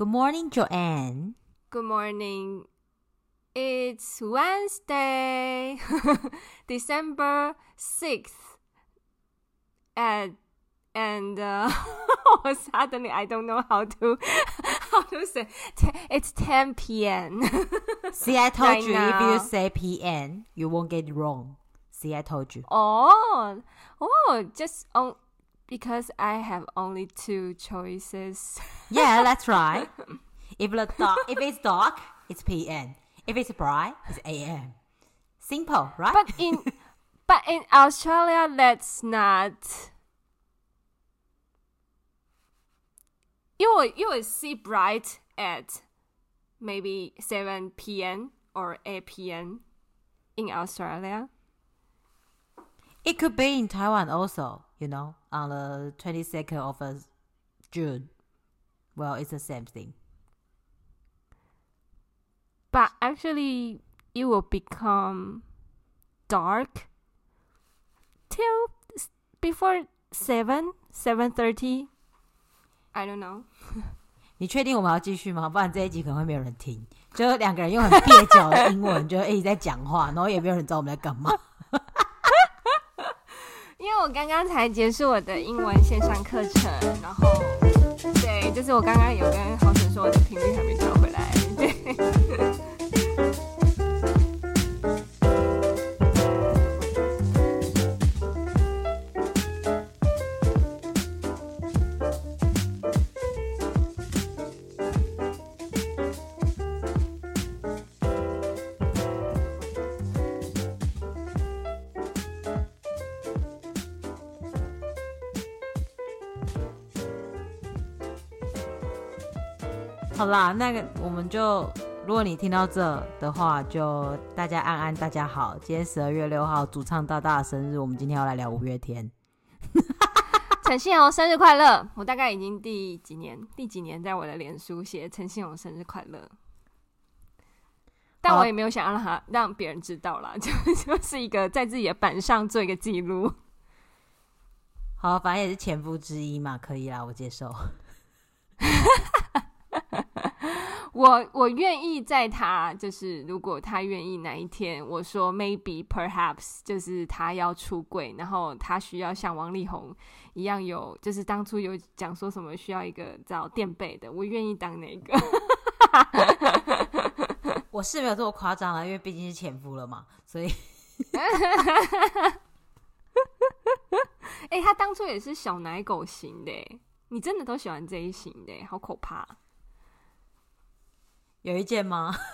Good morning, Joanne. Good morning. It's Wednesday, December sixth, and and uh, suddenly I don't know how to how to say. It's 10 p.m. See, I told Right you now. if you say p.m., you won't get it wrong. See, I told you. Oh, oh, just on because I have only two choices. Yeah, that's right. If the dark, if it's dark, it's p.m. If it's bright, it's a.m. Simple, right? But in but in Australia, that's not. You will you will see bright at maybe seven p.m. or eight p.m. in Australia. it could be in Taiwan also. You know, on the 22nd of uh, June. Well, it's the same thing. But actually, it will become dark till before seven seven thirty. I don't know. 你确定我们要继续吗？不然这一集可能会没有人听。就两个人用很蹩脚的英文，就一直在讲话，然后也没有人知道我们在干嘛。我刚刚才结束我的英文线上课程，然后对，就是我刚刚有跟黄晨说我的频率还没调回来，对。好啦，那个我们就，如果你听到这的话，就大家安安，大家好。今天十二月六号，主唱大大的生日，我们今天要来聊五月天。陈信宏生日快乐！我大概已经第几年，第几年在我的脸书写陈信宏生日快乐，但我也没有想要让他让别人知道啦，就就是一个在自己的板上做一个记录。好，反正也是前夫之一嘛，可以啦，我接受。我我愿意在他就是如果他愿意哪一天，我说 maybe perhaps 就是他要出柜，然后他需要像王力宏一样有，就是当初有讲说什么需要一个找垫背的，我愿意当那个。我是没有这么夸张啊，因为毕竟是前夫了嘛，所以哎、欸，他当初也是小奶狗型的，你真的都喜欢这一型的，好可怕。有一件吗？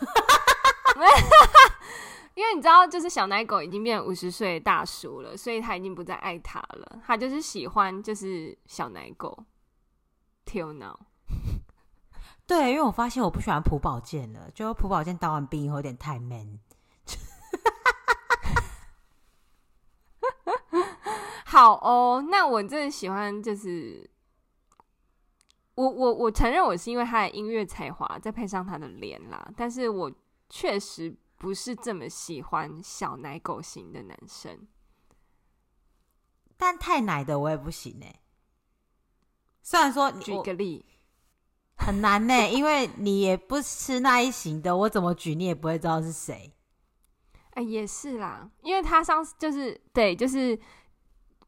因为你知道，就是小奶狗已经变五十岁的大叔了，所以他已经不再爱他了，他就是喜欢就是小奶狗。Till now，对，因为我发现我不喜欢朴宝剑了，就朴宝剑当完兵以后有点太 man。好哦，那我真的喜欢，就是我我我承认我是因为他的音乐才华，再配上他的脸啦，但是我确实不是这么喜欢小奶狗型的男生。但太奶的我也不行哎。虽然说举个例，很难呢，因为你也不吃那一型的，我怎么举你也不会知道是谁。哎、欸，也是啦，因为他上次就是对，就是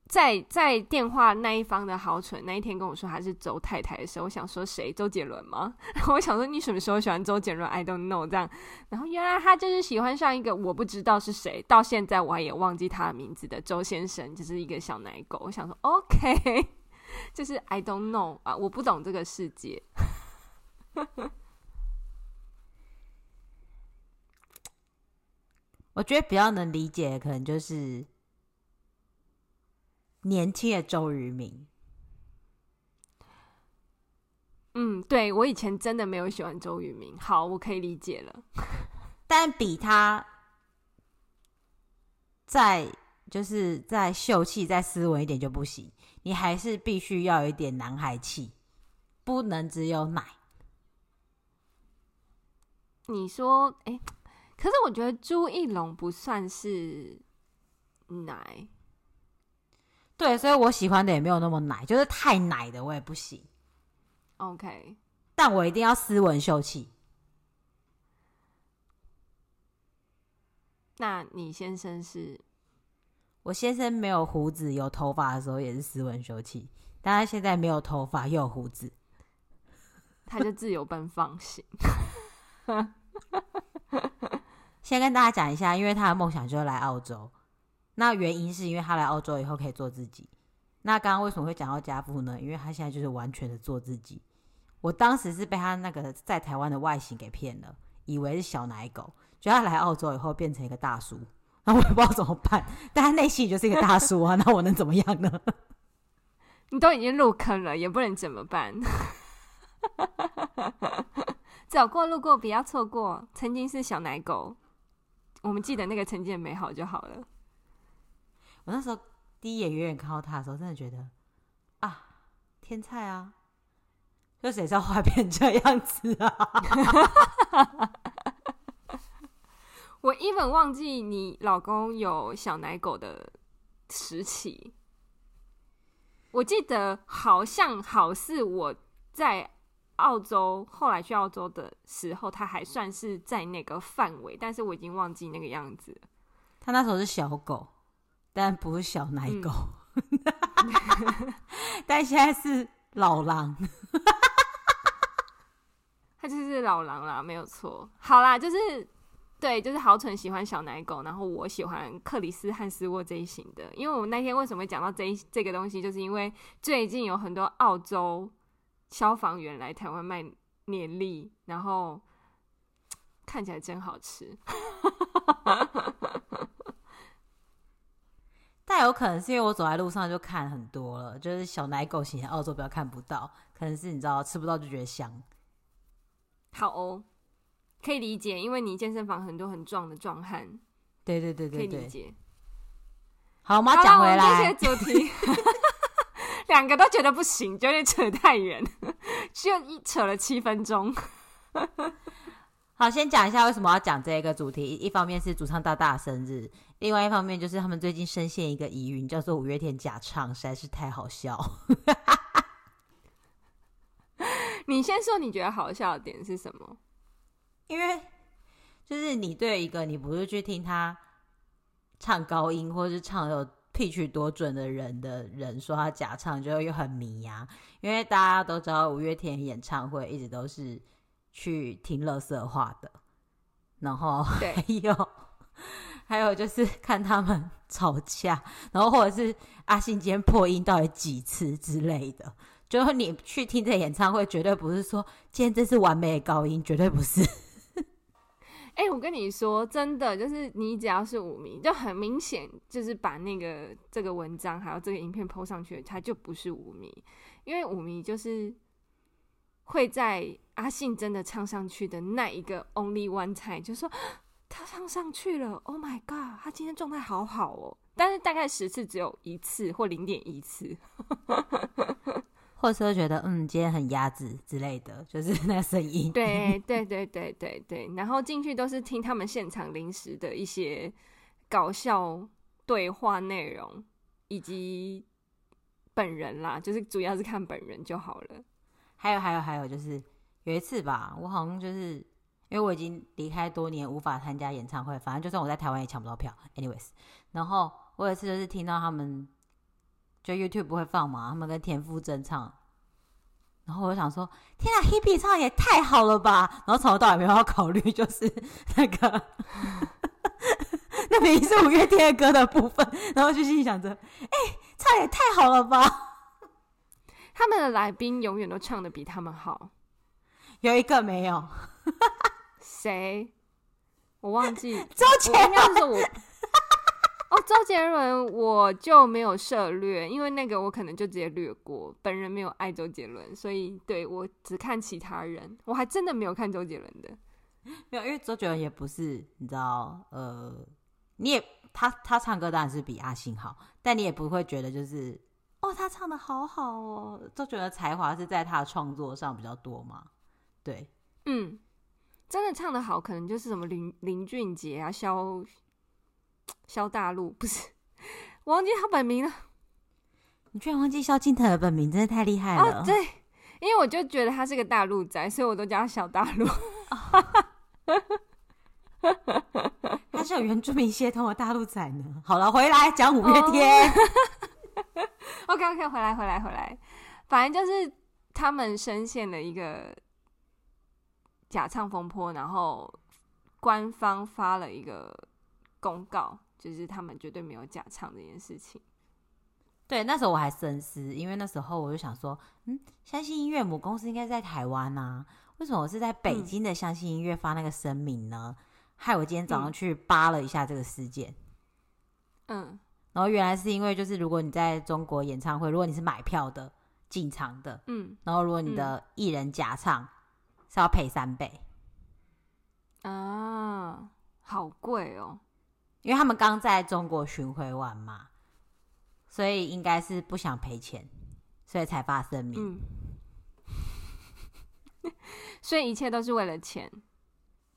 在在电话那一方的豪蠢那一天跟我说他是周太太的时候，我想说谁？周杰伦吗？我想说你什么时候喜欢周杰伦？I don't know 这样。然后原来他就是喜欢上一个我不知道是谁，到现在我也忘记他的名字的周先生，就是一个小奶狗。我想说 OK，就是 I don't know 啊，我不懂这个世界。我觉得比较能理解，可能就是年轻的周渝民。嗯，对，我以前真的没有喜欢周渝民。好，我可以理解了。但比他再就是再秀气、再斯文一点就不行。你还是必须要有一点男孩气，不能只有奶。你说，哎。可是我觉得朱一龙不算是奶，对，所以我喜欢的也没有那么奶，就是太奶的我也不行。OK，但我一定要斯文秀气。那你先生是？我先生没有胡子、有头发的时候也是斯文秀气，但他现在没有头发又有胡子，他就自由奔放型。先跟大家讲一下，因为他的梦想就是来澳洲。那原因是因为他来澳洲以后可以做自己。那刚刚为什么会讲到家父呢？因为他现在就是完全的做自己。我当时是被他那个在台湾的外形给骗了，以为是小奶狗，觉得他来澳洲以后变成一个大叔。那我也不知道怎么办，但他内心就是一个大叔啊，那我能怎么样呢？你都已经入坑了，也不能怎么办。走过路过，不要错过。曾经是小奶狗，我们记得那个曾经的美好就好了。我那时候第一眼远远看到他的时候，真的觉得啊，天菜啊！就谁知道会变这样子啊？我 even 忘记你老公有小奶狗的时期。我记得好像好似我在澳洲，后来去澳洲的时候，他还算是在那个范围，但是我已经忘记那个样子。他那时候是小狗，但不是小奶狗，嗯、但现在是老狼。他就是老狼啦，没有错。好啦，就是对，就是豪蠢喜欢小奶狗，然后我喜欢克里斯汉斯沃这一型的。因为我那天为什么会讲到这一这个东西，就是因为最近有很多澳洲消防员来台湾卖年历，然后看起来真好吃。但有可能是因为我走在路上就看很多了，就是小奶狗型的澳洲比较看不到，可能是你知道吃不到就觉得香。好哦，可以理解，因为你健身房很多很壮的壮汉，对对对对，对，可以理解。好，我们要讲回来这些主题，两个都觉得不行，有点扯太远，就一扯了七分钟。好，先讲一下为什么要讲这个主题。一方面是主唱大大的生日，另外一方面就是他们最近深陷一个疑云，叫做五月天假唱，实在是太好笑。你先说，你觉得好笑的点是什么？因为就是你对一个你不是去听他唱高音，或是唱有 pitch 多准的人的人说他假唱，就又很迷呀、啊。因为大家都知道五月天演唱会一直都是去听乐色话的，然后还有对还有就是 看他们 吵架，然后或者是阿信今天破音到底几次之类的。就是你去听这演唱会，绝对不是说今天这是完美的高音，绝对不是。哎、我跟你说，真的，就是你只要是五迷，就很明显，就是把那个这个文章还有这个影片 PO 上去，他就不是五迷，因为五迷就是会在阿信真的唱上去的那一个 only one time，就说他唱上去了，Oh my god，他今天状态好好哦。但是大概十次只有一次或零点一次。或者说觉得嗯，今天很压制之类的，就是那声音。对对对对对对，然后进去都是听他们现场临时的一些搞笑对话内容，以及本人啦，就是主要是看本人就好了。还有还有还有，就是有一次吧，我好像就是因为我已经离开多年，无法参加演唱会，反正就算我在台湾也抢不到票。Anyways，然后我有一次就是听到他们。就 YouTube 不会放嘛？他们跟田馥甄唱，然后我就想说：天啊，Hebe 唱也太好了吧！然后从头到尾没有要考虑，就是那个 那明明是五月天的歌的部分，然后就心里想着：哎、欸，唱也太好了吧！他们的来宾永远都唱的比他们好，有一个没有，谁？我忘记 周杰伦。哦，周杰伦我就没有涉略，因为那个我可能就直接略过。本人没有爱周杰伦，所以对我只看其他人。我还真的没有看周杰伦的，没有，因为周杰伦也不是你知道，呃，你也他他唱歌当然是比阿信好，但你也不会觉得就是哦，他唱的好好哦。周杰伦的才华是在他的创作上比较多嘛？对，嗯，真的唱的好，可能就是什么林林俊杰啊，萧。萧大陆不是，我 忘记他本名了。你居然忘记萧敬腾的本名，真的太厉害了。哦，对，因为我就觉得他是个大陆仔，所以我都叫他小大陆。他是有原住民血统的大陆仔呢。好了，回来讲五月天。Oh. OK OK，回来回来回来，反正就是他们深陷了一个假唱风波，然后官方发了一个公告，就是他们绝对没有假唱这件事情。对，那时候我还深思，因为那时候我就想说，嗯，相信音乐母公司应该在台湾啊，为什么我是在北京的相信音乐发那个声明呢？嗯、害我今天早上去扒了一下这个事件，嗯，然后原来是因为就是如果你在中国演唱会，如果你是买票的进场的，嗯，然后如果你的艺人假唱，嗯、是要赔三倍，啊，好贵哦，因为他们刚在中国巡回完嘛。所以应该是不想赔钱，所以才发声明。嗯，所以一切都是为了钱，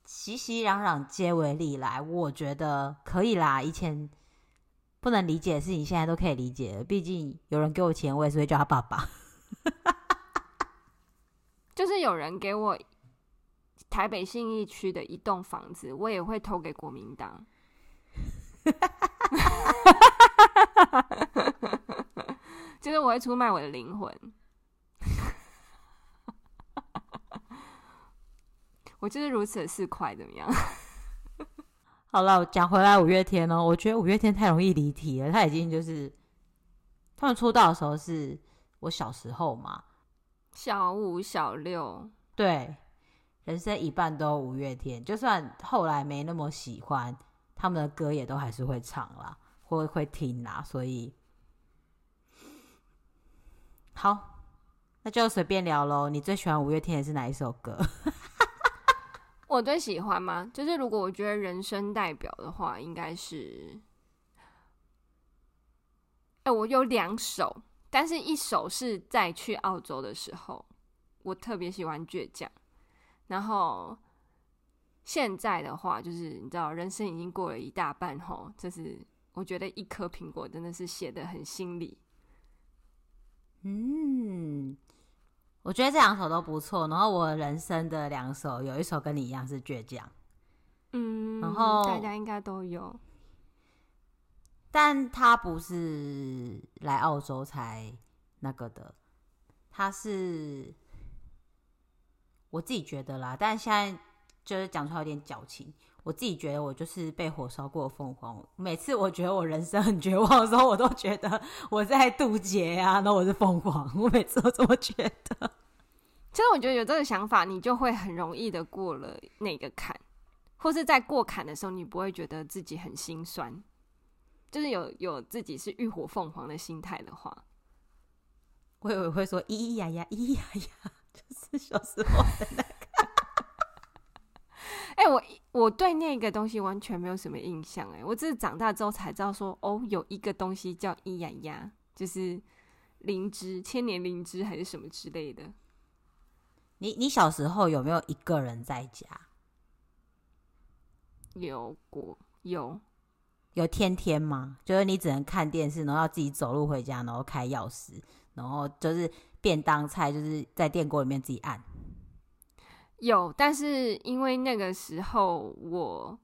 熙熙攘攘皆为利来。我觉得可以啦，以前不能理解的事情，现在都可以理解了。毕竟有人给我钱，我也是会叫他爸爸。就是有人给我台北信义区的一栋房子，我也会投给国民党。就是我会出卖我的灵魂，我就是如此的市侩，怎么样？好了，讲回来五月天哦，我觉得五月天太容易离题了。他已经就是他们出道的时候是我小时候嘛，小五、小六，对，人生一半都五月天。就算后来没那么喜欢他们的歌，也都还是会唱啦，或会听啦，所以。好，那就随便聊喽。你最喜欢五月天的是哪一首歌？我最喜欢吗？就是如果我觉得人生代表的话，应该是……哎、欸，我有两首，但是一首是在去澳洲的时候，我特别喜欢《倔强》。然后现在的话，就是你知道，人生已经过了一大半后，就是我觉得一颗苹果真的是写的很心里。嗯，我觉得这两首都不错。然后我人生的两首，有一首跟你一样是倔强，嗯，然后大家应该都有，但他不是来澳洲才那个的，他是我自己觉得啦。但现在就是讲出来有点矫情。我自己觉得我就是被火烧过凤凰。每次我觉得我人生很绝望的时候，我都觉得我在渡劫啊，那我是凤凰。我每次都这么觉得。其实我觉得有这个想法，你就会很容易的过了那个坎，或是在过坎的时候，你不会觉得自己很心酸。就是有有自己是浴火凤凰的心态的话，我以为会说咿咿呀呀，咿咿呀呀，就是小时候的那个。哎、欸，我我对那个东西完全没有什么印象，哎，我只是长大之后才知道说，哦，有一个东西叫咿呀呀，就是灵芝，千年灵芝还是什么之类的。你你小时候有没有一个人在家？有过，有有天天吗？就是你只能看电视，然后要自己走路回家，然后开钥匙，然后就是便当菜就是在电锅里面自己按。有，但是因为那个时候我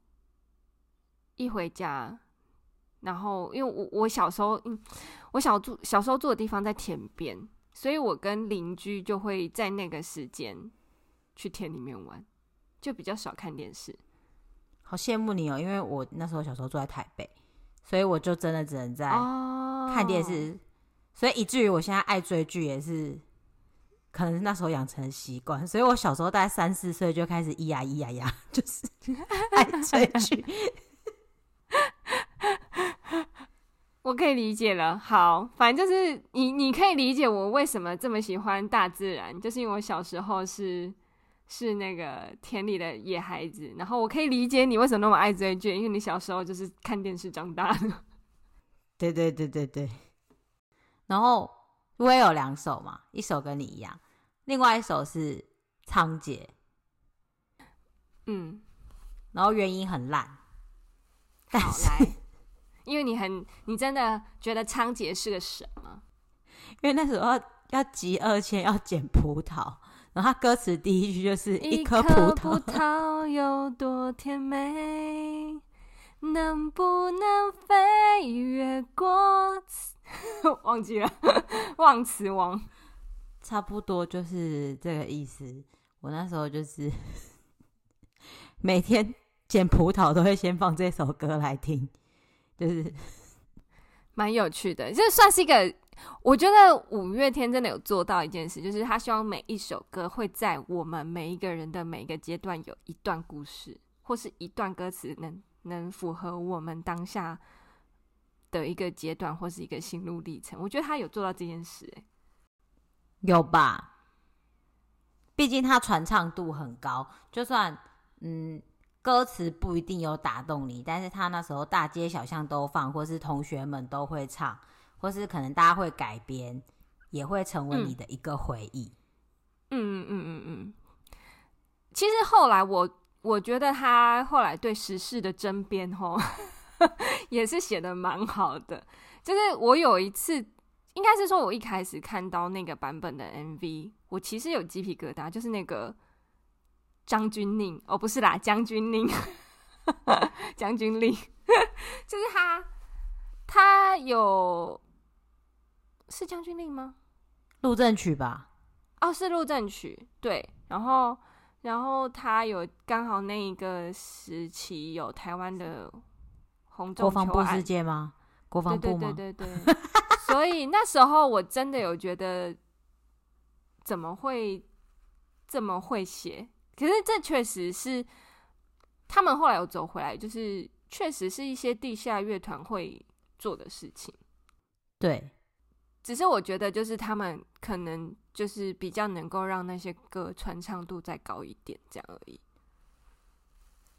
一回家，然后因为我我小时候，嗯，我小住小时候住的地方在田边，所以我跟邻居就会在那个时间去田里面玩，就比较少看电视。好羡慕你哦，因为我那时候小时候住在台北，所以我就真的只能在看电视，哦，所以以至于我现在爱追剧也是。可能是那时候养成的习惯，所以我小时候大概三四岁就开始咿呀咿呀呀，就是 爱追剧。我可以理解了。好，反正就是你，你可以理解我为什么这么喜欢大自然，就是因为我小时候是是那个田里的野孩子。然后我可以理解你为什么那么爱追剧，因为你小时候就是看电视长大的。对对对对对。然后。我也有两首嘛，一首跟你一样，另外一首是仓颉，嗯，然后原因很烂，但是来，因为你很，你真的觉得仓颉是个神吗？因为那时候要集二千，要捡葡萄。然后他歌词第一句就是一颗葡萄，葡萄有多甜美，能不能飞越过？忘记了，忘词王，差不多就是这个意思。我那时候就是 每天捡葡萄都会先放这首歌来听，就是蛮有趣的。这算是一个，我觉得五月天真的有做到一件事，就是他希望每一首歌会在我们每一个人的每一个阶段有一段故事，或是一段歌词能能符合我们当下的一个阶段，或是一个心路历程。我觉得他有做到这件事，有吧？毕竟他传唱度很高，就算嗯歌词不一定有打动你，但是他那时候大街小巷都放，或是同学们都会唱，或是可能大家会改编，也会成为你的一个回忆。嗯嗯嗯嗯嗯。其实后来我我觉得他后来对时事的争辩吼，也是写的蛮好的。就是我有一次。应该是说，我一开始看到那个版本的 MV，我其实有鸡皮疙瘩，就是那个张钧甯哦，不是啦，将军令，将军令，就是他，他有是将军令吗？路政曲吧？哦，是路政曲，对。然后，然后他有刚好那一个时期有台湾的红中国防部事件吗？国防部吗？对对对对对。所以那时候我真的有觉得，怎么会这么会写？可是这确实是他们后来有走回来，就是确实是一些地下乐团会做的事情。对，只是我觉得就是他们可能就是比较能够让那些歌传唱度再高一点，这样而已。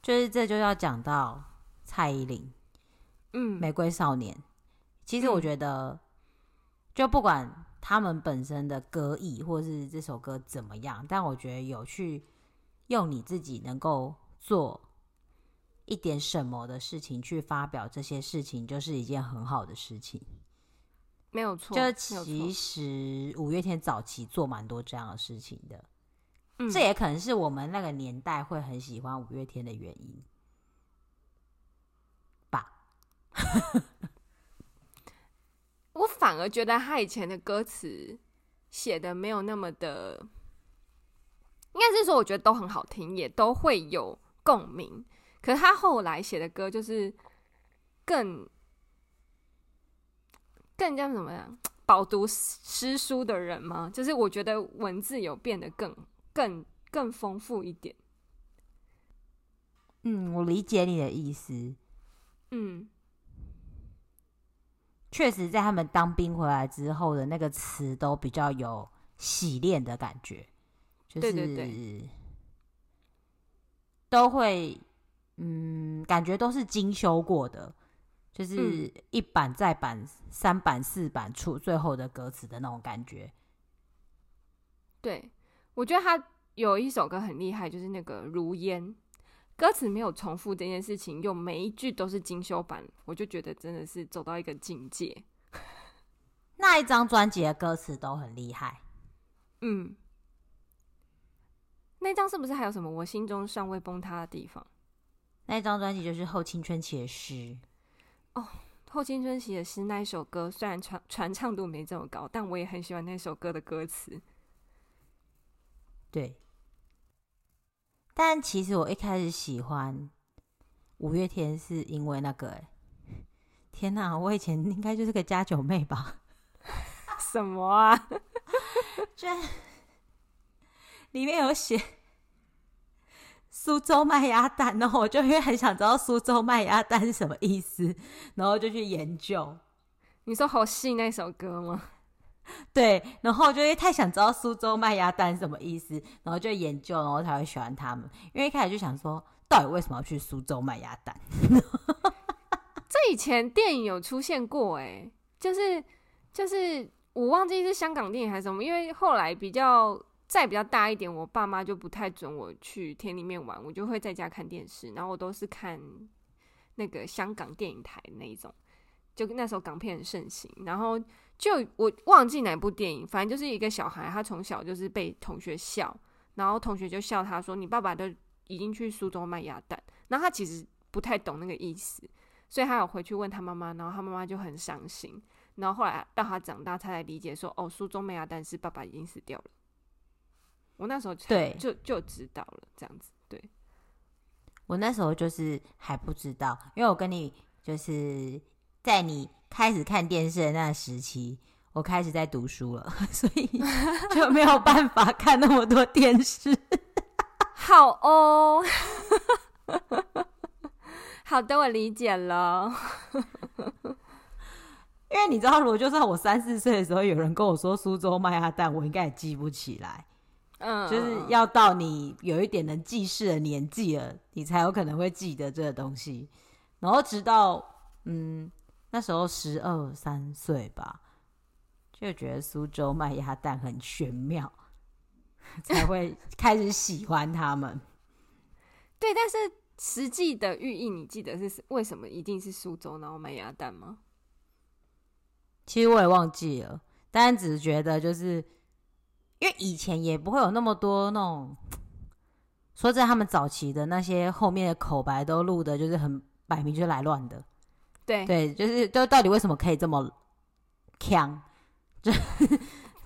就是这就要讲到蔡依林，嗯，《玫瑰少年》。其实我觉得。嗯就不管他们本身的歌艺，或是这首歌怎么样，但我觉得有去用你自己能够做一点什么的事情去发表这些事情，就是一件很好的事情。没有错，就其实五月天早期做蛮多这样的事情的，嗯，这也可能是我们那个年代会很喜欢五月天的原因吧。我反而觉得他以前的歌词写的没有那么的，应该是说我觉得都很好听，也都会有共鸣。可是他后来写的歌就是更更加怎么样？饱读诗书的人吗？就是我觉得文字有变得更更更丰富一点。嗯，我理解你的意思。嗯。确实，在他们当兵回来之后的那个词都比较有洗练的感觉，就是对对对，都会嗯，感觉都是精修过的，就是一版再版、三版、四版出最后的歌词的那种感觉。对，我觉得他有一首歌很厉害，就是那个《如烟》。歌词没有重复这件事情，用每一句都是精修版，我就觉得真的是走到一个境界。那一张专辑的歌词都很厉害，嗯，那张是不是还有什么我心中尚未崩塌的地方？那一张专辑就是《后青春期的诗》哦，《后青春期的诗》那一首歌虽然传传唱度没这么高，但我也很喜欢那首歌的歌词。对。但其实我一开始喜欢五月天，是因为那个、欸，天哪！我以前应该就是个家九妹吧？什么啊？居 然里面有写苏州麦鸭蛋，然后我就因为很想知道苏州麦鸭蛋是什么意思，然后就去研究。你说好戏那首歌吗？对，然后就太想知道苏州麦鸭蛋是什么意思，然后就研究，然后才会喜欢他们。因为一开始就想说，到底为什么要去苏州麦鸭蛋？这以前电影有出现过，哎，就是就是我忘记是香港电影还是什么。因为后来比较再比较大一点，我爸妈就不太准我去田里面玩，我就会在家看电视，然后我都是看那个香港电影台那一种。就那时候港片很盛行，然后就我忘记哪部电影，反正就是一个小孩，他从小就是被同学笑，然后同学就笑他说：“你爸爸都已经去苏州卖鸭蛋。”然后他其实不太懂那个意思，所以他有回去问他妈妈，然后他妈妈就很伤心。然后后来到他长大，他才理解说：“哦，苏州卖鸭蛋是爸爸已经死掉了。”我那时候对就就知道了，这样子。对，我那时候就是还不知道，因为我跟你就是在你开始看电视的那时期，我开始在读书了，所以就没有办法看那么多电视。好哦，好的，我理解了。因为你知道，如果就算我三四岁的时候有人跟我说苏州卖鸭蛋，我应该也记不起来。嗯，就是要到你有一点能记事的年纪了，你才有可能会记得这个东西。然后直到嗯那时候十二三岁吧，就觉得苏州卖鸭蛋很玄妙，才会开始喜欢他们。对，但是实际的寓意，你记得是为什么一定是苏州然后卖鸭蛋吗？其实我也忘记了，但只是觉得就是。因为以前也不会有那么多那种，说在他们早期的那些后面的口白都录的，就是很摆明就是来乱的。对对，就是就到底为什么可以这么强？就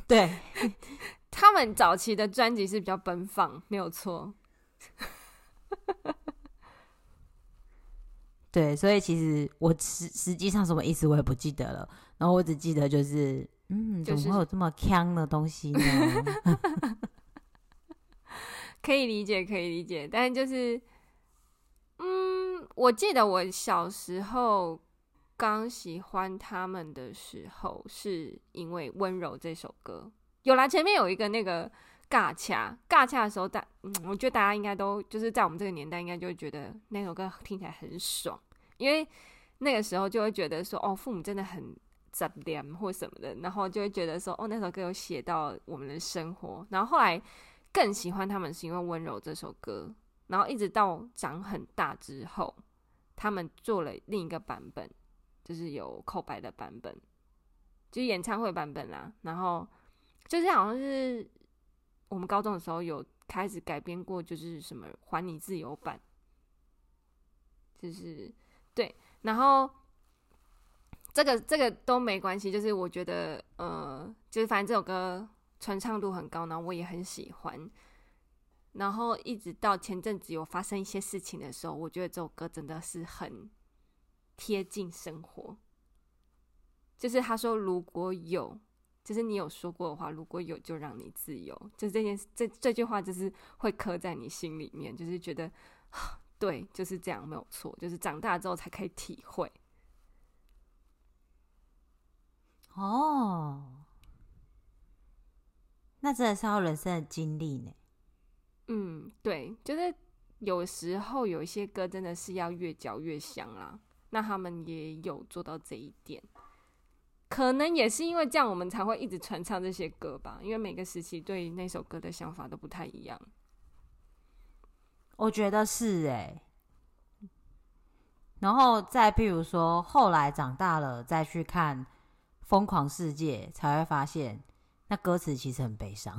对，他们早期的专辑是比较奔放，没有错。对，所以其实我实实际上什么意思我也不记得了，然后我只记得就是。嗯，怎么会有这么锵的东西呢？可以理解，可以理解，但就是，嗯，我记得我小时候刚喜欢他们的时候，是因为《温柔》这首歌。有啦，前面有一个那个尬掐，尬掐的时候，大，嗯，我觉得大家应该都就是在我们这个年代，应该就会觉得那首歌听起来很爽，因为那个时候就会觉得说，哦，父母真的很。杂念或什么的，然后就会觉得说，哦，那首歌有写到我们的生活。然后后来更喜欢他们是因为《温柔》这首歌。然后一直到长很大之后，他们做了另一个版本，就是有口白的版本，就是演唱会版本啦。然后就是好像是我们高中的时候有开始改编过，就是什么《还你自由》版，就是对，然后。这个这个都没关系，就是我觉得，呃，就是反正这首歌传唱度很高，然后我也很喜欢。然后一直到前阵子有发生一些事情的时候，我觉得这首歌真的是很贴近生活。就是他说如果有，就是你有说过的话，如果有就让你自由，就这件这这句话就是会刻在你心里面，就是觉得 对，就是这样没有错，就是长大之后才可以体会。哦，那真的是要人生的经历呢。嗯，对，就是有时候有一些歌真的是要越嚼越香啦。那他们也有做到这一点，可能也是因为这样，我们才会一直传唱这些歌吧。因为每个时期对那首歌的想法都不太一样。我觉得是哎。然后再譬如说，后来长大了再去看。疯狂世界才会发现，那歌词其实很悲伤。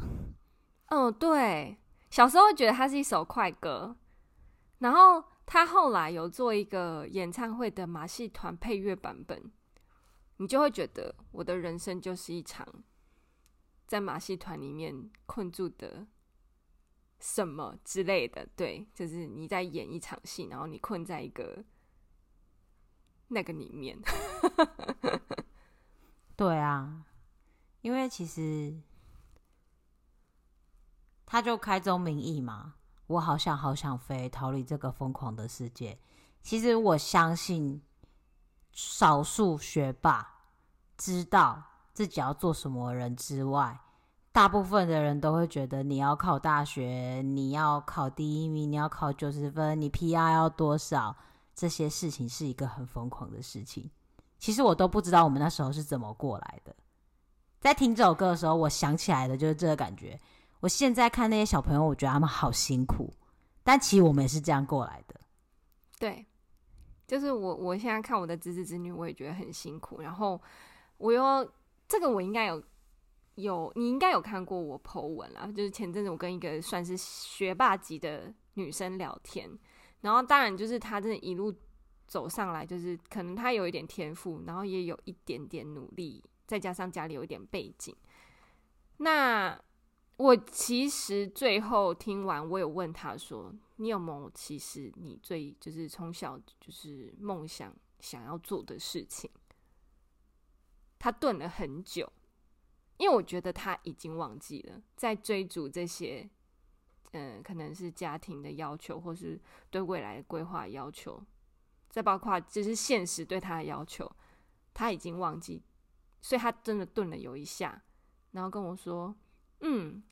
嗯，对，小时候觉得它是一首快歌，然后他后来有做一个演唱会的马戏团配乐版本，你就会觉得我的人生就是一场在马戏团里面困住的什么之类的。对，就是你在演一场戏，然后你困在一个那个里面。对啊，因为其实他就开宗明义嘛，我好想好想飞，逃离这个疯狂的世界。其实我相信，少数学霸知道自己要做什么人之外，大部分的人都会觉得你要考大学，你要考第一名，你要考九十分，你 PR 要多少，这些事情是一个很疯狂的事情。其实我都不知道我们那时候是怎么过来的。在听这首歌的时候，我想起来的就是这个感觉。我现在看那些小朋友，我觉得他们好辛苦，但其实我们也是这样过来的。对，就是我我现在看我的侄子侄女，我也觉得很辛苦。然后我又这个我应该有有，你应该有看过我 po 文啦，就是前阵子我跟一个算是学霸级的女生聊天，然后当然就是她真的一路走上来，就是可能他有一点天赋，然后也有一点点努力，再加上家里有一点背景。那我其实最后听完，我有问他说。你有没有其实你最就是从小就是梦想想要做的事情？他顿了很久，因为我觉得他已经忘记了，在追逐这些，嗯，可能是家庭的要求，或是对未来规划要求，再包括就是现实对他的要求，他已经忘记，所以他真的顿了有一下，然后跟我说：“嗯，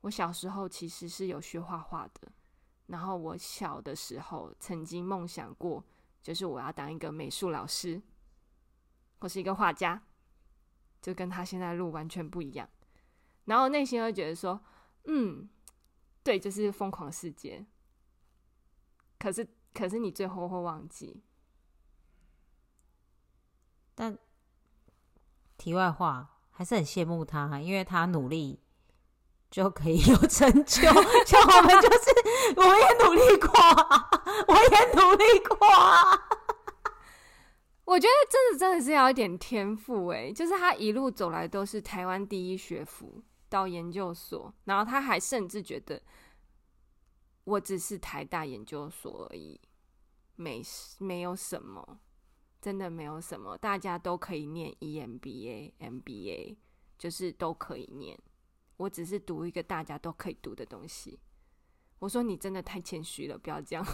我小时候其实是有学画画的。”然后我小的时候曾经梦想过，就是我要当一个美术老师，或是一个画家，就跟他现在路完全不一样。然后内心会觉得说，嗯，对，就是疯狂世界。可是，可是你最后会忘记。但题外话，还是很羡慕他，因为他努力。就可以有成就，像我们就是，我也努力过，我也努力过。我觉得真的真的是要一点天赋哎，就是他一路走来都是台湾第一学府到研究所，然后他还甚至觉得我只是台大研究所而已，没没有什么，真的没有什么，大家都可以念 EMBA、MBA，就是都可以念。我只是读一个大家都可以读的东西。我说你真的太谦虚了，不要这样。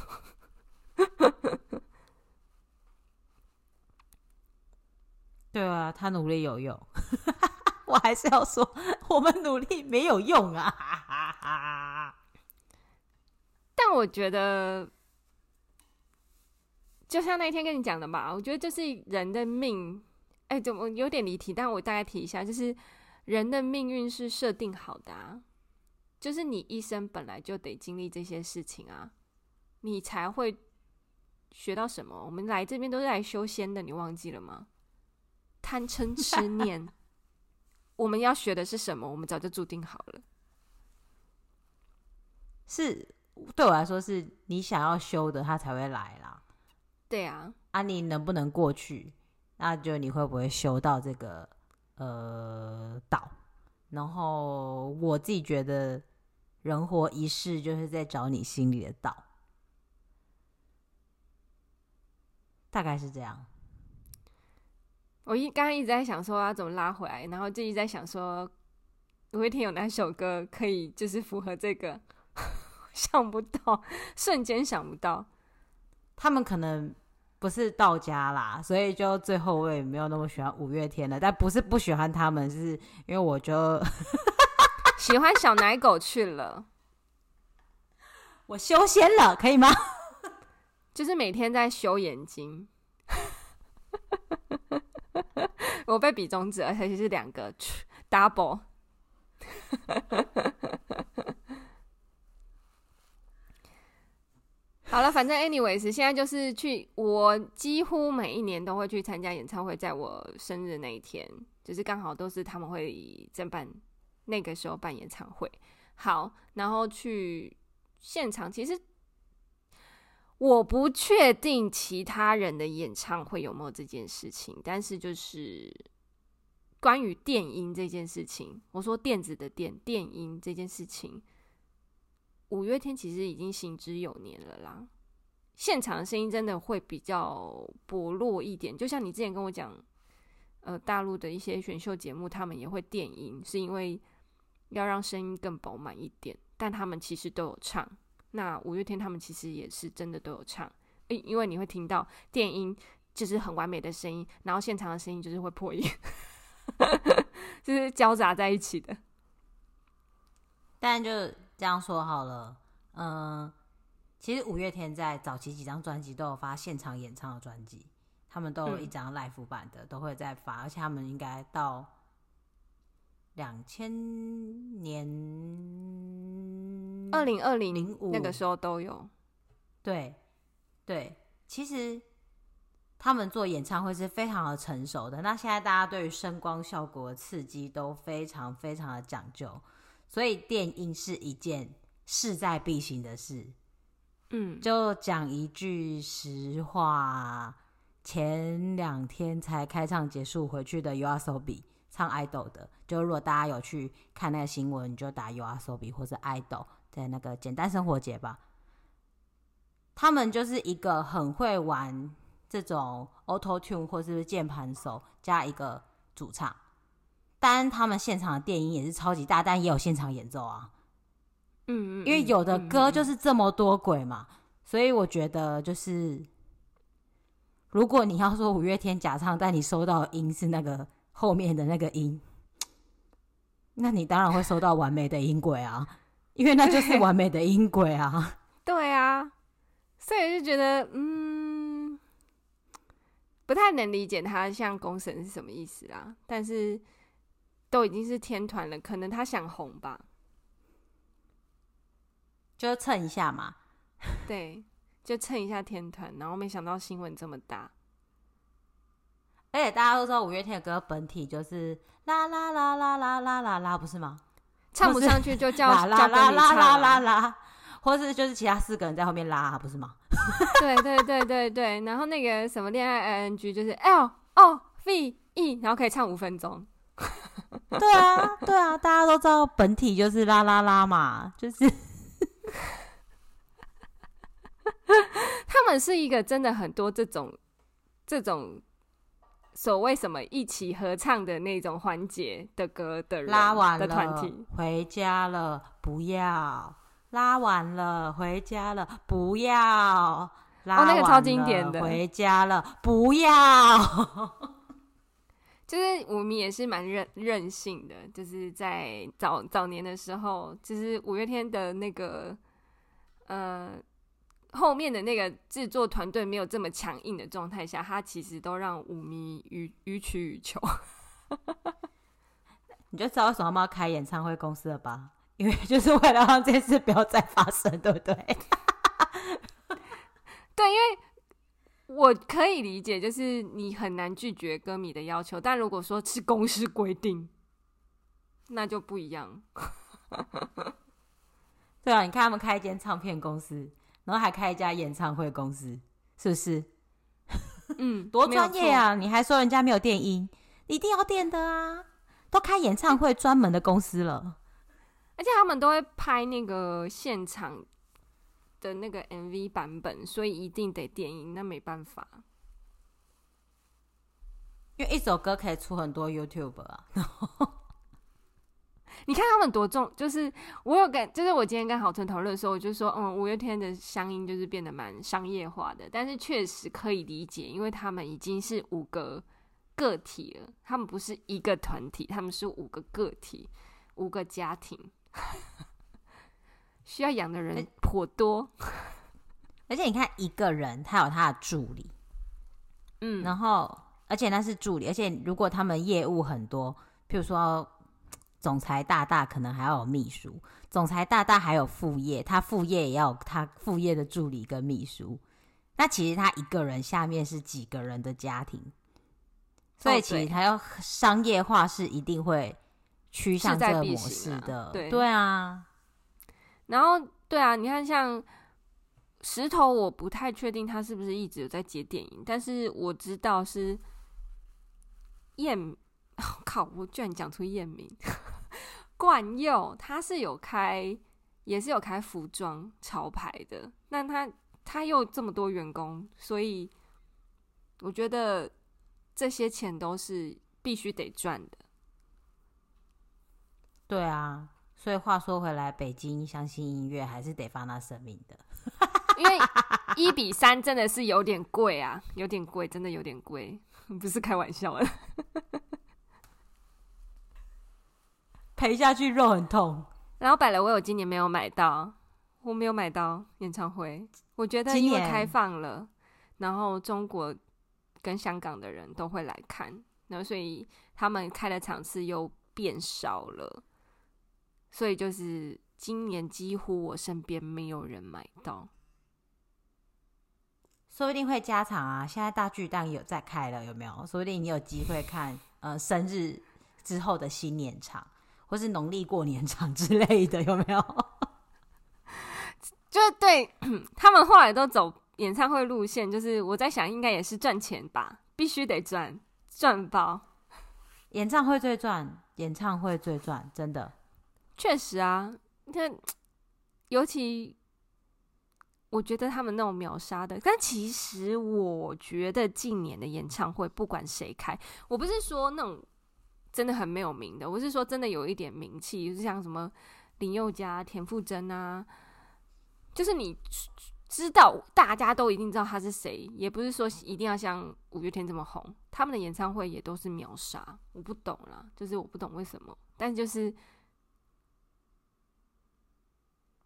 对啊，他努力有用，我还是要说，我们努力没有用啊。但我觉得，就像那天跟你讲的吧，我觉得就是人的命。哎，怎么有点离题？但我大概提一下，就是。人的命运是设定好的啊，就是你一生本来就得经历这些事情啊，你才会学到什么。我们来这边都是来修仙的，你忘记了吗？贪嗔痴念，我们要学的是什么？我们早就注定好了。是对我来说，是你想要修的，他才会来啦。对啊，啊，你能不能过去？那就你会不会修到这个？呃，岛。然后我自己觉得，人活一世就是在找你心里的道，大概是这样。我一刚刚一直在想说要怎么拉回来，然后就一直在想说，五月天有哪首歌可以就是符合这个？想不到，瞬间想不到，他们可能。不是到家啦，所以就最后我也没有那么喜欢五月天了。但不是不喜欢他们，是因为我就 喜欢小奶狗去了。我修仙了，可以吗？就是每天在修眼睛。我被比中指，而且是两个 double。好了，反正 anyways，现在就是去，我几乎每一年都会去参加演唱会，在我生日那一天，就是刚好都是他们会正办那个时候办演唱会。好，然后去现场，其实我不确定其他人的演唱会有没有这件事情，但是就是关于电音这件事情，我说电子的电，电音这件事情。五月天其实已经行之有年了啦，现场的声音真的会比较薄弱一点。就像你之前跟我讲，呃，大陆的一些选秀节目，他们也会电音，是因为要让声音更饱满一点。但他们其实都有唱。那五月天他们其实也是真的都有唱，因因为你会听到电音就是很完美的声音，然后现场的声音就是会破音，就是交杂在一起的。但就。这样说好了，嗯，其实五月天在早期几张专辑都有发现场演唱的专辑，他们都有一张 live 版的，嗯、都会再发，而且他们应该到两千年二零二零零五那个时候都有。对，对，其实他们做演唱会是非常的成熟的。那现在大家对于声光效果的刺激都非常非常的讲究，所以电音是一件势在必行的事。嗯，就讲一句实话，前两天才开唱结束回去的 YOASOBI 唱 idol 的，就如果大家有去看那个新闻，你就打 YOASOBI 或者 idol，在那个简单生活节吧。他们就是一个很会玩这种 auto tune 或是键盘手加一个主唱，当然他们现场的电音也是超级大，但也有现场演奏啊。嗯嗯，因为有的歌就是这么多轨嘛，所以我觉得就是，如果你要说五月天假唱，但你收到的音是那个后面的那个音，那你当然会收到完美的音轨啊，因为那就是完美的音轨啊。对啊，所以就觉得嗯，不太能理解他像公神是什么意思啊。但是都已经是天团了，可能他想红吧。就蹭一下嘛，对，就蹭一下天团，然后没想到新闻这么大，而且大家都知道五月天的歌本体就是啦啦啦啦啦啦啦啦，不是吗？唱不上去就叫啦啦啦啦啦啦啦，或是就是其他四个人在后面拉，不是吗？对对对对对，然后那个什么恋爱 ing 就是 L O V E，然后可以唱五分钟。对啊对啊，大家都知道本体就是啦啦啦嘛，就是。他们是一个真的很多这种这种所谓什么一起合唱的那种环节的歌的人拉完了的团体回家了，不要拉完了回家了，不要拉完了，哦，那个超经典的回家了，不要。就是五迷也是蛮任任性的，就是在早早年的时候，就是五月天的那个呃后面的那个制作团队没有这么强硬的状态下，他其实都让五迷予予取予求。你就知道为什么要开演唱会公司了吧？因为 就是为了让这件事不要再发生，对不对？对，因为。我可以理解，就是你很难拒绝歌迷的要求，但如果说是公司规定，那就不一样。对啊，你看他们开一间唱片公司，然后还开一家演唱会公司，是不是？嗯，多专业啊！你还说人家没有电音，一定要电的啊！都开演唱会专门的公司了，而且他们都会拍那个现场。的那个 MV 版本，所以一定得电音，那没办法，因为一首歌可以出很多 YouTube 啊。你看他们多重，就是我有感，就是我今天跟郝春讨论的时候，我就说，嗯，五月天的乡音就是变得蛮商业化的，但是确实可以理解，因为他们已经是五个个体了，他们不是一个团体，他们是五个个体，五个家庭。需要养的人颇多，而且你看一个人他有他的助理，嗯，然后而且那是助理，而且如果他们业务很多，譬如说总裁大大可能还要有秘书，总裁大大还有副业，他副业也要有他副业的助理跟秘书，那其实他一个人下面是几个人的家庭，所以其实他要商业化是一定会趋向这个模式的，对。对啊。然后，对啊，你看，像石头，我不太确定他是不是一直有在接电影，但是我知道是燕，哦，靠，我居然讲出燕名，冠佑，他是有开，也是有开服装潮牌的。那他他又这么多员工，所以我觉得这些钱都是必须得赚的。对啊。所以话说回来，北京相信音乐还是得放他生命的，因为一比三真的是有点贵啊，有点贵，真的有点贵，不是开玩笑的。赔下去肉很痛。然后百乐威，我今年没有买到，我没有买到演唱会。我觉得因为开放了，然后中国跟香港的人都会来看，然后所以他们开的场次又变少了。所以就是今年几乎我身边没有人买到，说不定会加场啊！现在大巨蛋有在开了，有没有？说不定你有机会看，呃，生日之后的新年场，或是农历过年场之类的，有没有？就对他们后来都走演唱会路线，就是我在想，应该也是赚钱吧，必须得赚赚包。演唱会最赚，演唱会最赚，真的。确实啊，你看，尤其。我觉得他们那种秒杀的，但其实我觉得近年的演唱会，不管谁开，我不是说那种真的很没有名的，我是说真的有一点名气，就是像什么林宥嘉、田馥甄啊，就是你知道，大家都一定知道他是谁，也不是说一定要像五月天这么红，他们的演唱会也都是秒杀，我不懂啦，就是我不懂为什么，但就是。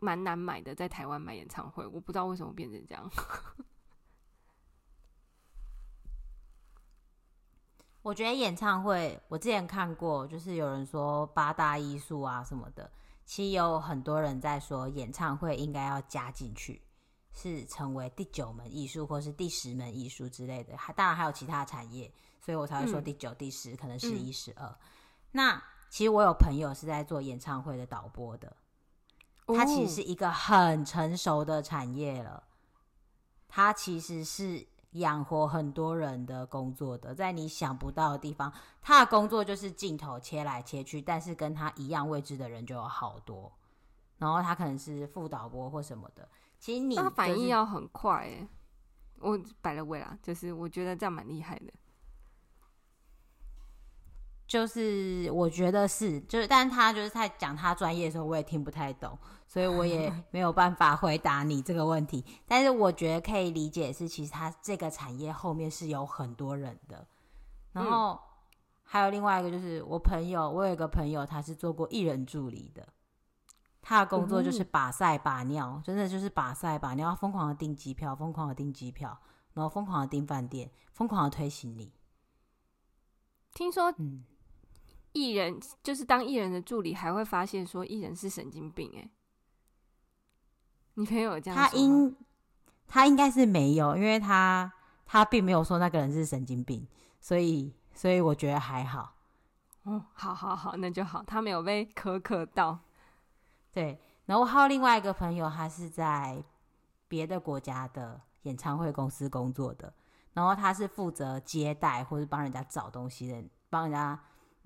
蛮难买的，在台湾买演唱会，我不知道为什么变成这样。我觉得演唱会，我之前看过，就是有人说八大艺术啊什么的，其实有很多人在说演唱会应该要加进去，是成为第九门艺术或是第十门艺术之类的。还当然还有其他产业，所以我才会说第九、嗯、第十，可能十一、十二。那其实我有朋友是在做演唱会的导播的。它其实是一个很成熟的产业了，它其实是养活很多人的工作的，在你想不到的地方，他的工作就是镜头切来切去，但是跟他一样位置的人就有好多，然后他可能是副导播或什么的，其实你、就是、反应要很快诶，我摆了位啦，就是我觉得这样蛮厉害的。就是我觉得是，就是，但是他就是在讲他专业的时候，我也听不太懂，所以我也 没有办法回答你这个问题。但是我觉得可以理解是，其实他这个产业后面是有很多人的。然后还有另外一个，就是我朋友，我有一个朋友，他是做过艺人助理的，他的工作就是把赛把尿，真的就是把赛把尿，疯狂的订机票，疯狂的订机票，然后疯狂的订饭店，疯狂的推行李。听说，嗯。艺人就是当艺人的助理，还会发现说艺人是神经病哎。你朋友有这样说？他应他应该是没有，因为他他并没有说那个人是神经病，所以所以我觉得还好。哦，好好好，那就好，他没有被苛刻到。对，然后还有另外一个朋友，他是在别的国家的演唱会公司工作的，然后他是负责接待或者帮人家找东西的，帮人家。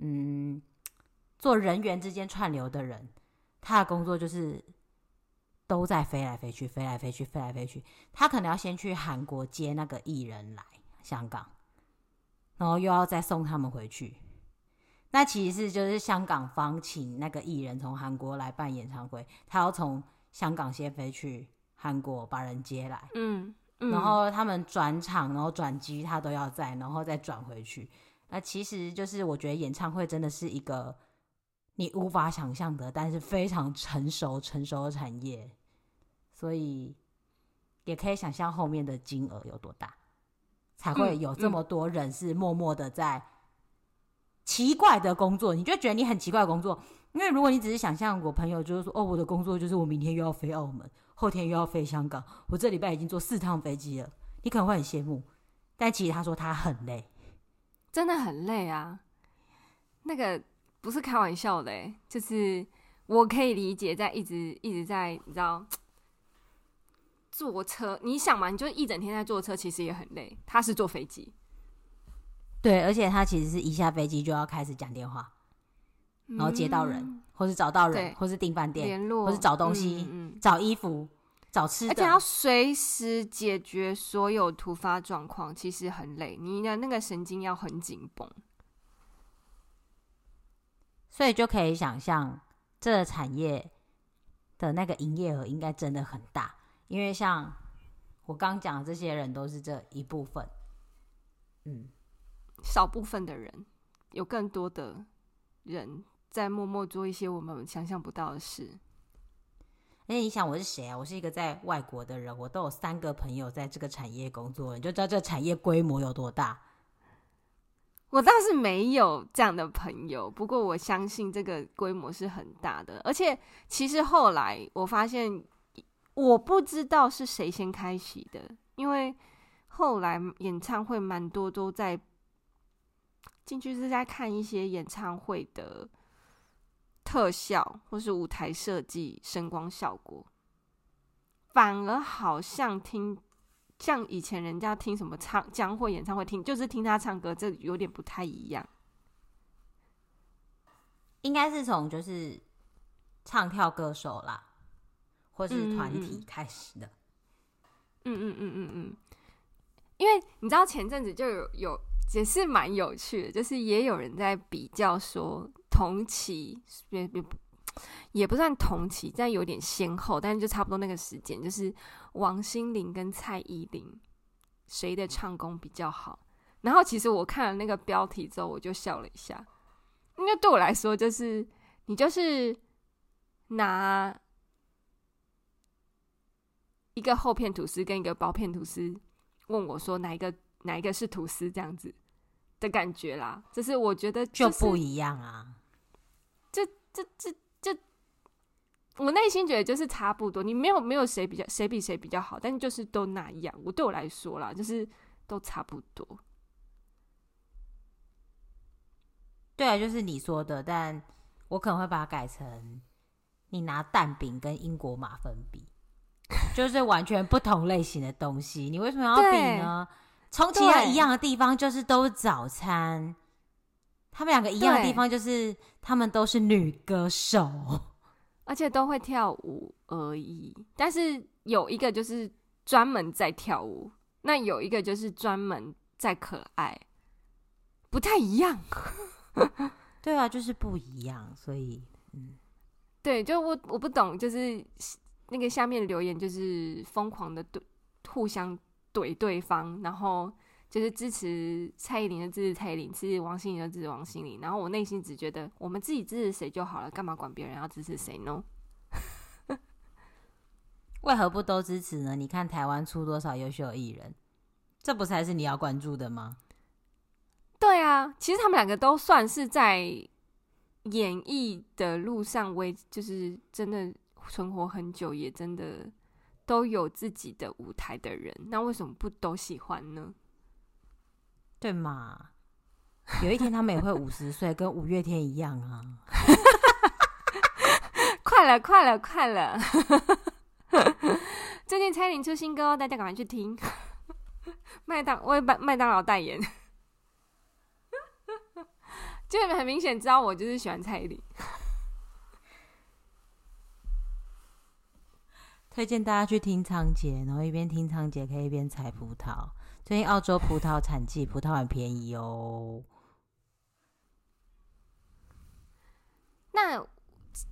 嗯，做人员之间串流的人，他的工作就是都在飞来飞去，飞来飞去，飞来飞去。他可能要先去韩国接那个艺人来香港，然后又要再送他们回去。那其实是就是香港方请那个艺人从韩国来办演唱会，他要从香港先飞去韩国把人接来，嗯，嗯，然后他们转场，然后转机，他都要在，然后再转回去。那其实就是，我觉得演唱会真的是一个你无法想象的，但是非常成熟、成熟的产业，所以也可以想象后面的金额有多大，才会有这么多人是默默的在奇怪的工作。你就觉得你很奇怪的工作，因为如果你只是想象我朋友就是说，哦，我的工作就是我明天又要飞澳门，后天又要飞香港，我这礼拜已经坐四趟飞机了，你可能会很羡慕，但其实他说他很累。真的很累啊，那个不是开玩笑的，欸，就是我可以理解，在一直一直在你知道坐车，你想嘛，你就一整天在坐车，其实也很累。他是坐飞机，对，而且他其实是一下飞机就要开始讲电话，然后接到人，嗯、或是找到人，或是订饭店，联络，或是找东西，嗯嗯、找衣服。找吃的，而且要随时解决所有突发状况，其实很累。你的那个神经要很紧绷，所以就可以想象这个产业的那个营业额应该真的很大。因为像我刚讲的这些人都是这一部分，嗯，少部分的人，有更多的人在默默做一些我们想象不到的事。因为你想我是谁啊？我是一个在外国的人，我都有三个朋友在这个产业工作，你就知道这产业规模有多大。我倒是没有这样的朋友，不过我相信这个规模是很大的。而且其实后来我发现，我不知道是谁先开启的，因为后来演唱会蛮多都在进去是在看一些演唱会的特效或是舞台设计、声光效果，反而好像听像以前人家听什么唱江蕙演唱会听，就是听他唱歌，这有点不太一样。应该是从就是唱跳歌手啦，或是团体开始的。嗯嗯嗯嗯嗯，嗯，因为你知道前阵子就有有也是蛮有趣的，就是也有人在比较说同期也也不也不算同期，但有点先后，但是就差不多那个时间，就是王心凌跟蔡依林谁的唱功比较好？然后其实我看了那个标题之后，我就笑了一下。因为对我来说，就是你就是拿一个厚片吐司跟一个薄片吐司，问我说哪一个哪一个是吐司这样子的感觉啦。就是我觉得、就是、就不一样啊。这这这这，我内心觉得就是差不多。你没有没有谁比较谁比谁比较好，但就是都那样。我对我来说啦，就是都差不多。对啊，就是你说的，但我可能会把它改成你拿蛋饼跟英国马芬比，就是完全不同类型的东西。你为什么要比呢？从其他一样的地方就是都是早餐，他们两个一样的地方就是他们都是女歌手，而且都会跳舞而已。但是有一个就是专门在跳舞，那有一个就是专门在可爱，不太一样。对啊，就是不一样，所以嗯，对，就我我不懂，就是那个下面留言就是疯狂的对互相怼对方，然后就是支持蔡依林的支持蔡依林，支持王心凌的支持王心凌，然后我内心只觉得我们自己支持谁就好了，干嘛管别人要支持谁呢？为何不都支持呢？你看台湾出多少优秀艺人，这不才是你要关注的吗？对啊，其实他们两个都算是在演艺的路上为，就是真的存活很久，也真的都有自己的舞台的人，那为什么不都喜欢呢？对嘛？有一天他们也会五十岁，跟五月天一样啊！快了，快了，快了！最近蔡依林出新歌，大家赶快去听。麦当为麦麦当劳代言。就很明显知道我就是喜欢蔡依林，推荐大家去听仓颉，然后一边听仓颉可以一边采葡萄。最近澳洲葡萄产季，葡萄很便宜哦。那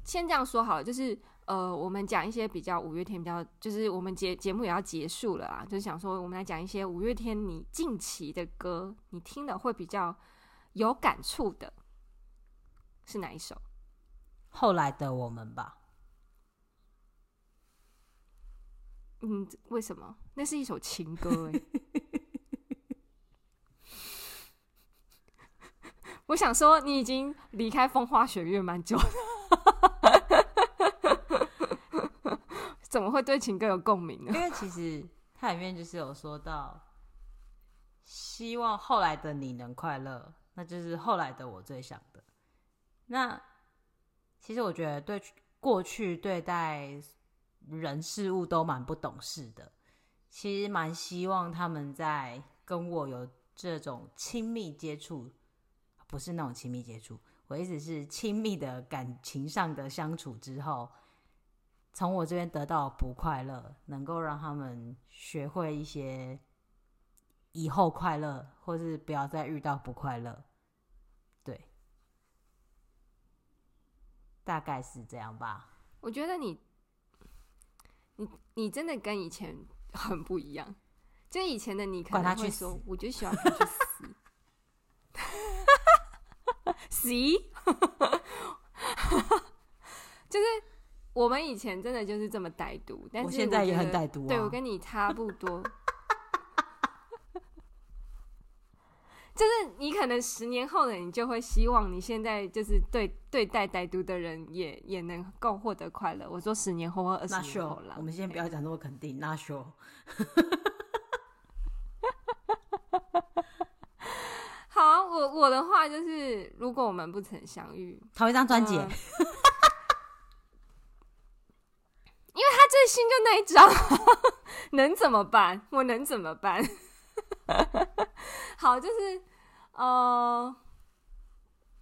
先这样说好了，就是呃，我们讲一些比较五月天比较，就是我们节节目也要结束了啊，就是想说我们来讲一些五月天你近期的歌，你听了会比较。有感触的是哪一首？后来的我们吧。嗯，为什么？那是一首情歌哎。我想说，你已经离开风花雪月蛮久了，怎么会对情歌有共鸣呢？因为其实它里面就是有说到，希望后来的你能快乐。那就是后来的我最想的。那其实我觉得，对过去对待人事物都蛮不懂事的。其实蛮希望他们在跟我有这种亲密接触，不是那种亲密接触，我意思是亲密的感情上的相处之后，从我这边得到不快乐，能够让他们学会一些以后快乐，或是不要再遇到不快乐。对大概是这样吧。我觉得你，你，你真的跟以前很不一样。就以前的你，可能会说，我就喜欢去死。死，就是我们以前真的就是这么歹毒，但是我现在也很歹毒啊。对，我跟你差不多。就是你可能十年后的你就会希望你现在就是对对待歹毒的人也也能够获得快乐。我说十年后或二十年后了，我们先不要讲那么肯定。Not sure。我我的话就是，如果我们不曾相遇，淘一张专辑，呃 因为他最新就那一张，能怎么办？我能怎么办？好，就是呃，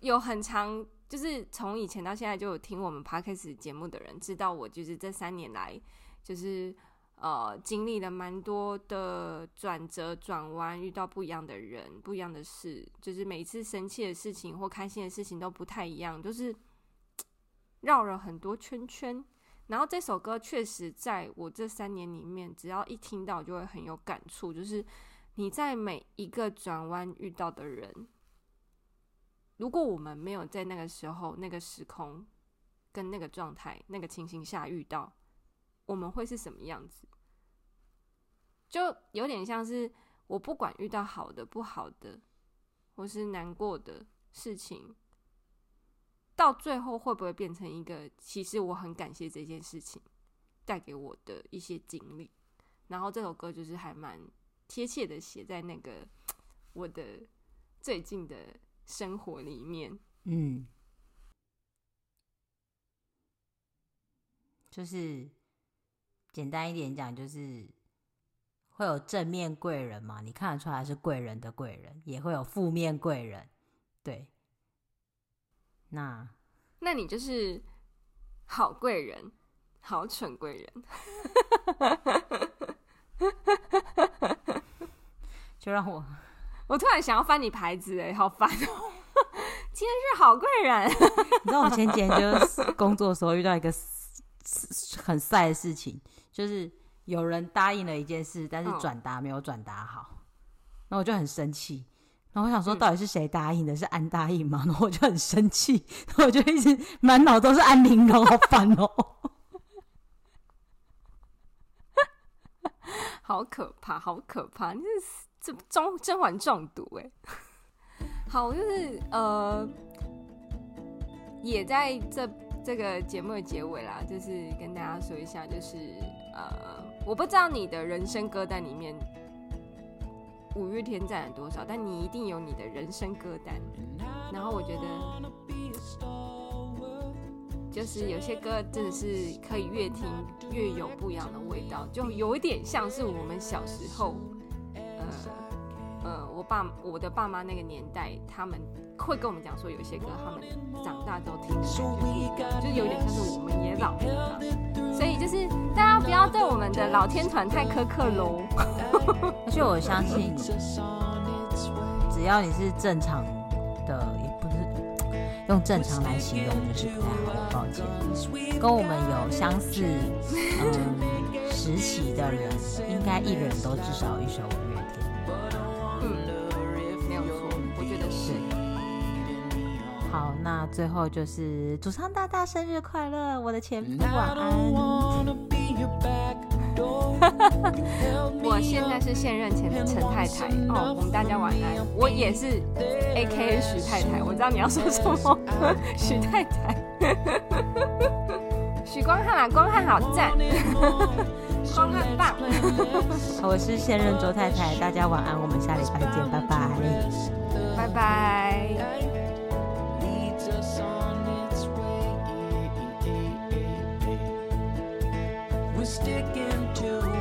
有很长，就是从以前到现在就有听我们 Podcast 节目的人，知道我就是这三年来，就是呃，经历了蛮多的转折、转弯，遇到不一样的人、不一样的事，就是每一次生气的事情或开心的事情都不太一样，就是 绕了很多圈圈。然后这首歌确实在我这三年里面，只要一听到就会很有感触。就是你在每一个转弯遇到的人，如果我们没有在那个时候、那个时空、跟那个状态、那个情形下遇到，我们会是什么样子？就有点像是我不管遇到好的、不好的，或是难过的事情。到最后会不会变成一个？其实我很感谢这件事情带给我的一些经历。然后这首歌就是还蛮贴切的，写在那个我的最近的生活里面。嗯，就是简单一点讲，就是会有正面贵人嘛，你看得出来是贵人的贵人，也会有负面贵人，对。那，那你就是好贵人，好蠢贵人，就让我，我突然想要翻你牌子，哎，好烦哦！今天是好贵人，你知道我前几天就是工作的时候遇到一个很晒的事情，就是有人答应了一件事，但是转达没有转达好，那、哦、我就很生气。然后我想说，到底是谁答应的？嗯、是安答应吗？然后我就很生气，然后我就一直满脑都是安陵容，好烦哦、喔，好可怕，好可怕！你是这甄甄嬛中毒哎。好，就是呃，也在这这个节目的结尾啦，就是跟大家说一下，就是呃，我不知道你的人生歌单里面。五月天占了多少？但你一定有你的人生歌单。然后我觉得，就是有些歌真的是可以越听越有不一样的味道，就有一点像是我们小时候，呃呃，我爸我的爸妈那个年代，他们会跟我们讲说，有些歌他们长大之后听的，就有点像是我们也老了。所以就是大家不要对我们的老天团太苛刻喽。而且我相信，只要你是正常的，也不是用正常来形容，就是不太好。抱歉，跟我们有相似嗯时期的人，应该一人都至少一首好，那最后就是主唱大大生日快乐，我的前夫晚安。我现在是现任前陈太太哦，我们大家晚安。我也是 AKA 许太太，我知道你要说什么，徐太太，许光汉啊，光汉好赞，光汉棒。我是现任周太太，大家晚安，我们下礼拜见，拜拜，拜拜。sticking to